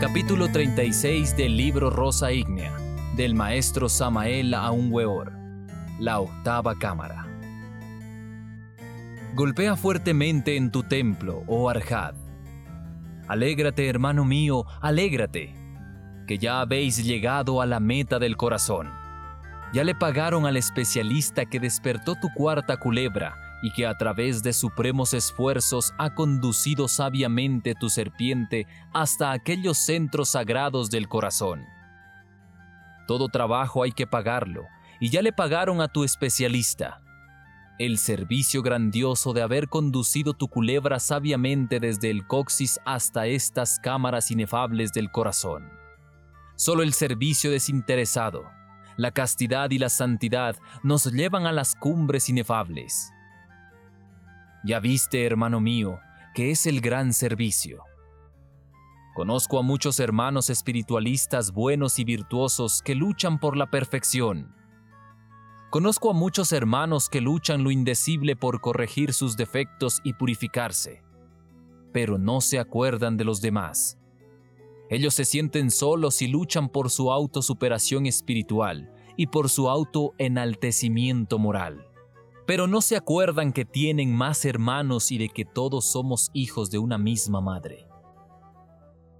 Capítulo 36 del libro Rosa Ígnea, del maestro Samael Aunweor, la octava cámara. Golpea fuertemente en tu templo, oh Arjad. Alégrate, hermano mío, alégrate, que ya habéis llegado a la meta del corazón. Ya le pagaron al especialista que despertó tu cuarta culebra y que a través de supremos esfuerzos ha conducido sabiamente tu serpiente hasta aquellos centros sagrados del corazón. Todo trabajo hay que pagarlo, y ya le pagaron a tu especialista. El servicio grandioso de haber conducido tu culebra sabiamente desde el coxis hasta estas cámaras inefables del corazón. Solo el servicio desinteresado, la castidad y la santidad nos llevan a las cumbres inefables. Ya viste, hermano mío, que es el gran servicio. Conozco a muchos hermanos espiritualistas buenos y virtuosos que luchan por la perfección. Conozco a muchos hermanos que luchan lo indecible por corregir sus defectos y purificarse, pero no se acuerdan de los demás. Ellos se sienten solos y luchan por su autosuperación espiritual y por su autoenaltecimiento moral pero no se acuerdan que tienen más hermanos y de que todos somos hijos de una misma madre.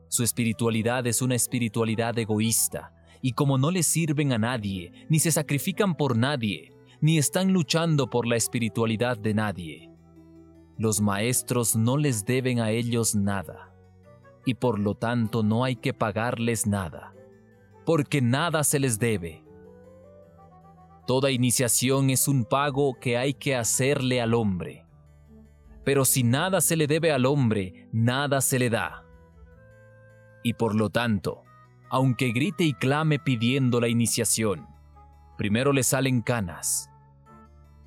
Su espiritualidad es una espiritualidad egoísta, y como no le sirven a nadie, ni se sacrifican por nadie, ni están luchando por la espiritualidad de nadie, los maestros no les deben a ellos nada, y por lo tanto no hay que pagarles nada, porque nada se les debe Toda iniciación es un pago que hay que hacerle al hombre. Pero si nada se le debe al hombre, nada se le da. Y por lo tanto, aunque grite y clame pidiendo la iniciación, primero le salen canas.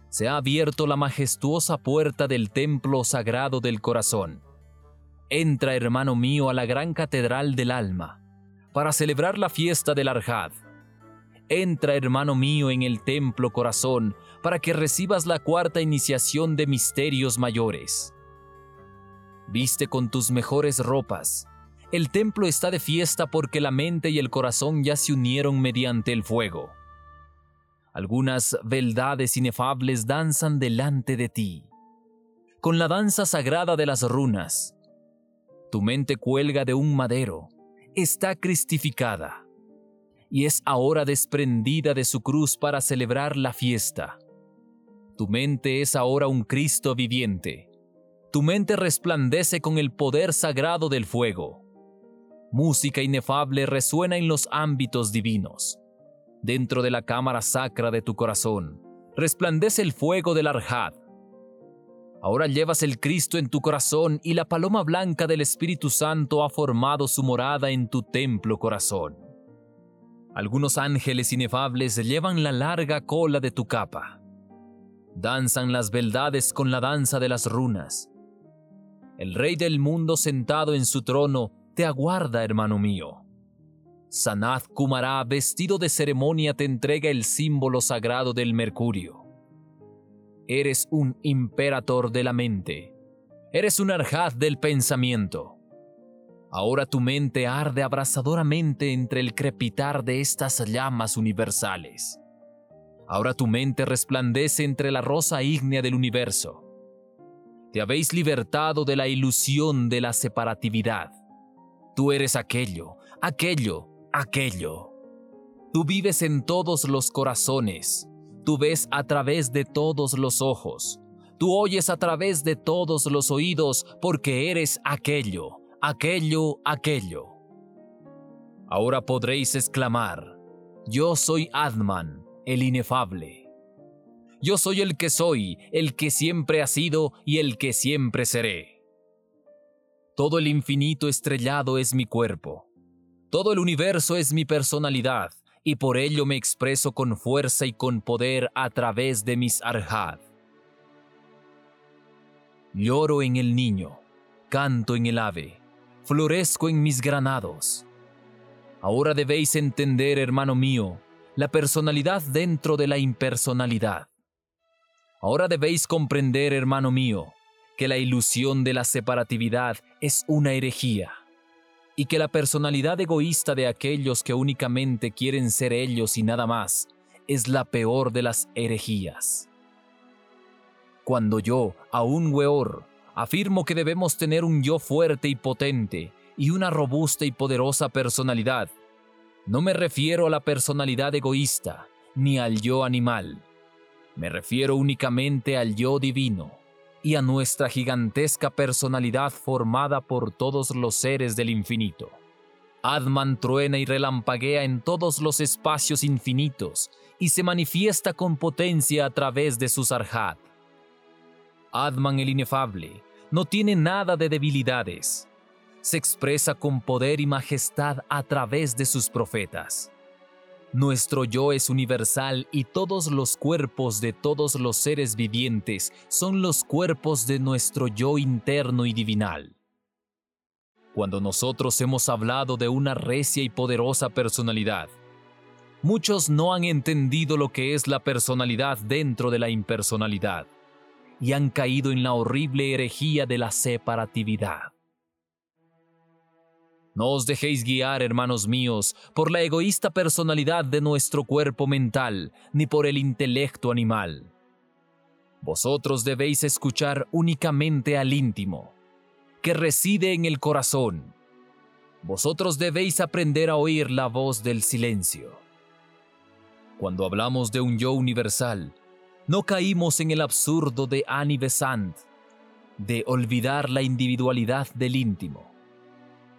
Se ha abierto la majestuosa puerta del templo sagrado del corazón. Entra, hermano mío, a la gran catedral del alma, para celebrar la fiesta del Arjad Entra, hermano mío, en el templo corazón, para que recibas la cuarta iniciación de misterios mayores. Viste con tus mejores ropas. El templo está de fiesta porque la mente y el corazón ya se unieron mediante el fuego. Algunas beldades inefables danzan delante de ti. Con la danza sagrada de las runas, tu mente cuelga de un madero, está cristificada y es ahora desprendida de su cruz para celebrar la fiesta. Tu mente es ahora un Cristo viviente. Tu mente resplandece con el poder sagrado del fuego. Música inefable resuena en los ámbitos divinos. Dentro de la cámara sacra de tu corazón, resplandece el fuego del Arjad. Ahora llevas el Cristo en tu corazón y la paloma blanca del Espíritu Santo ha formado su morada en tu templo corazón. Algunos ángeles inefables llevan la larga cola de tu capa. Danzan las beldades con la danza de las runas. El rey del mundo sentado en su trono te aguarda, hermano mío. Sanat Kumara, vestido de ceremonia, te entrega el símbolo sagrado del mercurio. Eres un imperator de la mente. Eres un arjaz del pensamiento. Ahora tu mente arde abrasadoramente entre el crepitar de estas llamas universales. Ahora tu mente resplandece entre la rosa ígnea del universo. Te habéis libertado de la ilusión de la separatividad. Tú eres aquello, aquello, aquello. Tú vives en todos los corazones. Tú ves a través de todos los ojos. Tú oyes a través de todos los oídos porque eres aquello, aquello, aquello. Ahora podréis exclamar, yo soy Adman, el inefable. Yo soy el que soy, el que siempre ha sido y el que siempre seré. Todo el infinito estrellado es mi cuerpo. Todo el universo es mi personalidad, y por ello me expreso con fuerza y con poder a través de mis arjad. Lloro en el niño, canto en el ave, florezco en mis granados. Ahora debéis entender, hermano mío, la personalidad dentro de la impersonalidad. Ahora debéis comprender, hermano mío, que la ilusión de la separatividad es una herejía. y que la personalidad egoísta de aquellos que únicamente quieren ser ellos y nada más es la peor de las herejías. Cuando yo, a un weor, afirmo que debemos tener un yo fuerte y potente y una robusta y poderosa personalidad, no me refiero a la personalidad egoísta ni al yo animal. Me refiero únicamente al yo divino y a nuestra gigantesca personalidad formada por todos los seres del infinito. Adman truena y relampaguea en todos los espacios infinitos y se manifiesta con potencia a través de su Sarhat. Adman el inefable no tiene nada de debilidades. Se expresa con poder y majestad a través de sus profetas. Nuestro yo es universal y todos los cuerpos de todos los seres vivientes son los cuerpos de nuestro yo interno y divinal. Cuando nosotros hemos hablado de una recia y poderosa personalidad, muchos no han entendido lo que es la personalidad dentro de la impersonalidad y han caído en la horrible herejía de la separatividad. No os dejéis guiar, hermanos míos, por la egoísta personalidad de nuestro cuerpo mental, ni por el intelecto animal. Vosotros debéis escuchar únicamente al íntimo, que reside en el corazón. Vosotros debéis aprender a oír la voz del silencio. Cuando hablamos de un yo universal, no caímos en el absurdo de Annie Besant, de olvidar la individualidad del íntimo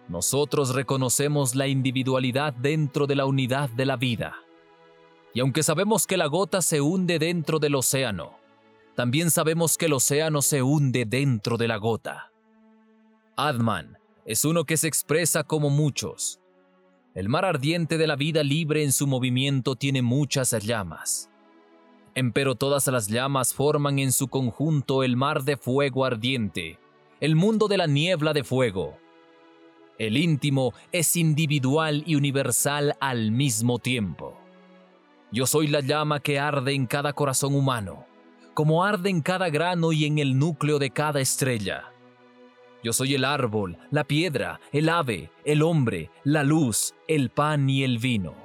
nosotros reconocemos la individualidad dentro de la unidad de la vida. Y aunque sabemos que la gota se hunde dentro del océano, también sabemos que el océano se hunde dentro de la gota. Adman es uno que se expresa como muchos. El mar ardiente de la vida libre en su movimiento tiene muchas llamas. Empero todas las llamas forman en su conjunto el mar de fuego ardiente, el mundo de la niebla de fuego, el íntimo es individual y universal al mismo tiempo. Yo soy la llama que arde en cada corazón humano, como arde en cada grano y en el núcleo de cada estrella. Yo soy el árbol, la piedra, el ave, el hombre, la luz, el pan y el vino.